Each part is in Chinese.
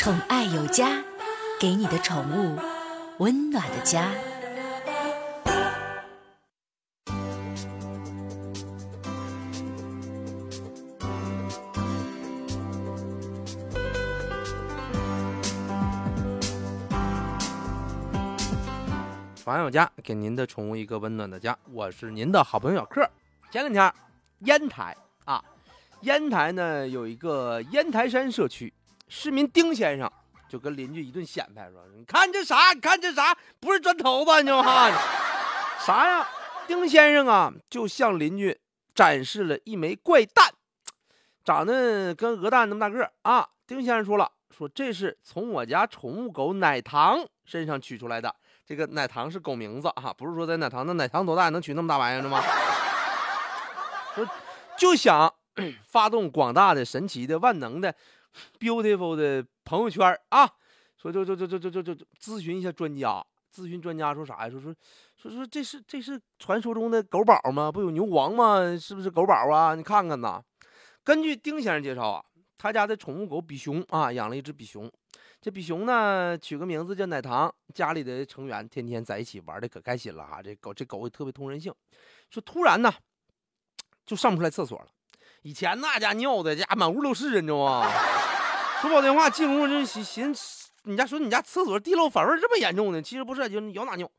宠爱有家，给你的宠物温暖的家。宠爱有家，给您的宠物一个温暖的家。我是您的好朋友小克。前两天，烟台啊，烟台呢有一个烟台山社区，市民丁先生就跟邻居一顿显摆说：“你看这啥？你看这啥？不是砖头吧？你看啥呀？”丁先生啊，就向邻居展示了一枚怪蛋，长得跟鹅蛋那么大个啊。丁先生说了：“说这是从我家宠物狗奶糖身上取出来的。”这个奶糖是狗名字啊，不是说在奶糖，那奶糖多大能取那么大玩意儿吗？说就想发动广大的、神奇的、万能的、beautiful 的朋友圈啊！说就就就就就就就咨询一下专家，咨询专家说啥呀？说说说说这是这是传说中的狗宝吗？不有牛黄吗？是不是狗宝啊？你看看呐。根据丁先生介绍啊，他家的宠物狗比熊啊，养了一只比熊。这比熊呢，取个名字叫奶糖。家里的成员天天在一起玩的可开心了哈。这狗这狗也特别通人性，说突然呢，就上不出来厕所了。以前那家尿的家满屋都是，你知道吗？说不好听话，进屋就寻思，你家说你家厕所地漏反味这么严重呢？其实不是，就咬哪尿。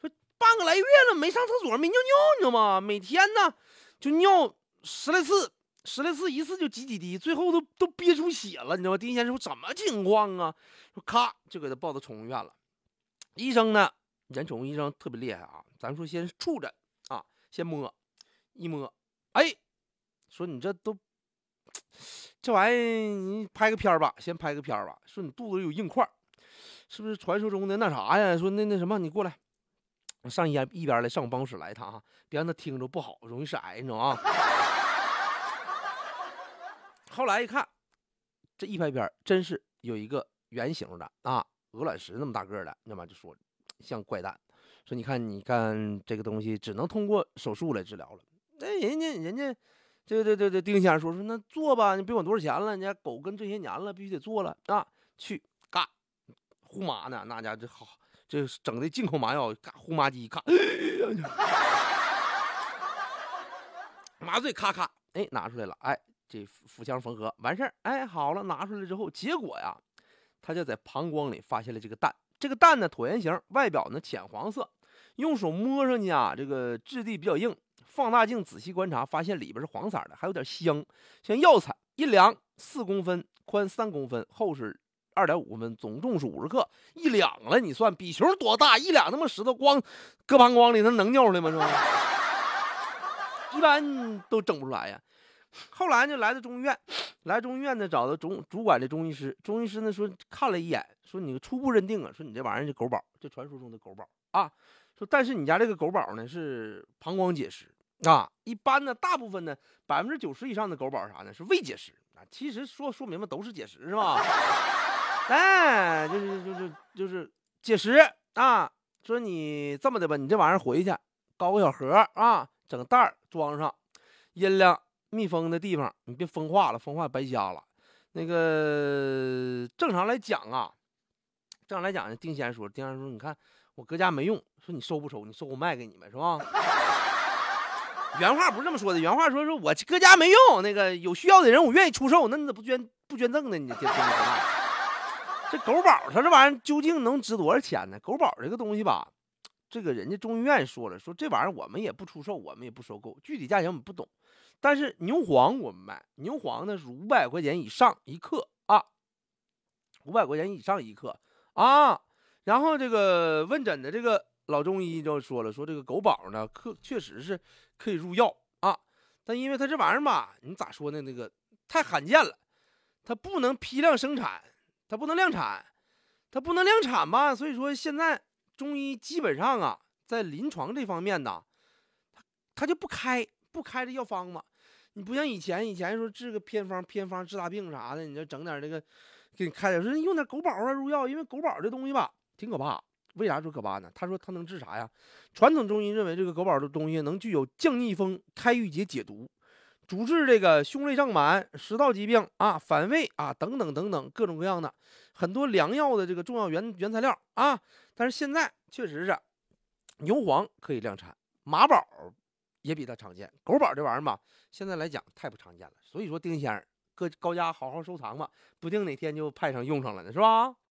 说半个来月了没上厕所，没尿尿，你知道吗？每天呢就尿十来次。十来次，一次就几几滴，最后都都憋出血了，你知道吗？丁先生说怎么情况啊？说咔就给他抱到宠物医院了。医生呢，人宠物医生特别厉害啊。咱说先触诊啊，先摸，一摸，哎，说你这都这玩意儿，你拍个片吧，先拍个片吧。说你肚子里有硬块，是不是传说中的那啥呀？说那那什么，你过来，上一一边来，上我办公室来一趟啊，别让他听着不好，容易是癌，你知道吗？后来一看，这一拍片真是有一个圆形的啊，鹅卵石那么大个的，那么就说像怪蛋，说你看，你看这个东西只能通过手术来治疗了。那人家人家，这这这这丁先生说说那做吧，你别管多少钱了，人家狗跟这些年了，必须得做了啊。去干呼麻呢，那家这好，这整的进口麻药，嘎呼麻机咔，麻醉咔咔，哎拿出来了，哎。这腹腔缝合完事儿，哎，好了，拿出来之后，结果呀，他就在膀胱里发现了这个蛋。这个蛋呢，椭圆形，外表呢浅黄色，用手摸上去啊，这个质地比较硬。放大镜仔细观察，发现里边是黄色的，还有点香，像药材。一量四公分，宽三公分，厚是二点五公分，总重是五十克。一两了，你算比熊多大？一两那么石头光搁膀胱里，那能尿出来吗？是吧？一般都整不出来呀。后来就来到中医院，来中医院呢，找到中主管的中医师。中医师呢说看了一眼，说你初步认定啊，说你这玩意儿是狗宝，就传说中的狗宝啊。说但是你家这个狗宝呢是膀胱结石啊。一般呢，大部分呢百分之九十以上的狗宝啥呢是未结石啊。其实说说明白都是结石是吧？哎，就是就是就是结石啊。说你这么的吧，你这玩意儿回去搞个小盒啊，整个袋儿装上，阴凉。密封的地方，你别风化了，风化白瞎了。那个正常来讲啊，正常来讲，丁先生说，丁先生说，你看我搁家没用，说你收不收？你收我卖给你们是吧？原话不是这么说的，原话说说我搁家没用，那个有需要的人我愿意出售，那你咋不捐不捐赠呢？你这这这狗宝它这玩意儿究竟能值多少钱呢？狗宝这个东西吧，这个人家中医院说了，说这玩意儿我们也不出售，我们也不收购，具体价钱我们不懂。但是牛黄我们卖，牛黄呢是五百块钱以上一克啊，五百块钱以上一克啊。然后这个问诊的这个老中医就说了，说这个狗宝呢，可确实是可以入药啊，但因为它这玩意儿吧，你咋说呢？那个太罕见了，它不能批量生产，它不能量产，它不能量产吧？所以说现在中医基本上啊，在临床这方面呢，它它就不开不开这药方嘛。你不像以前，以前说治个偏方，偏方治大病啥的，你就整点那个，给你开点，说用点狗宝啊入药，因为狗宝这东西吧挺可怕。为啥说可怕呢？他说他能治啥呀？传统中医认为这个狗宝的东西能具有降逆风、开郁结、解毒。主治这个胸类胀满、食道疾病啊、反胃啊等等等等各种各样的很多良药的这个重要原原材料啊。但是现在确实是牛黄可以量产，马宝也比它常见，狗宝这玩意儿吧，现在来讲太不常见了。所以说丁先生，搁高家好好收藏吧，不定哪天就派上用场了呢，是吧？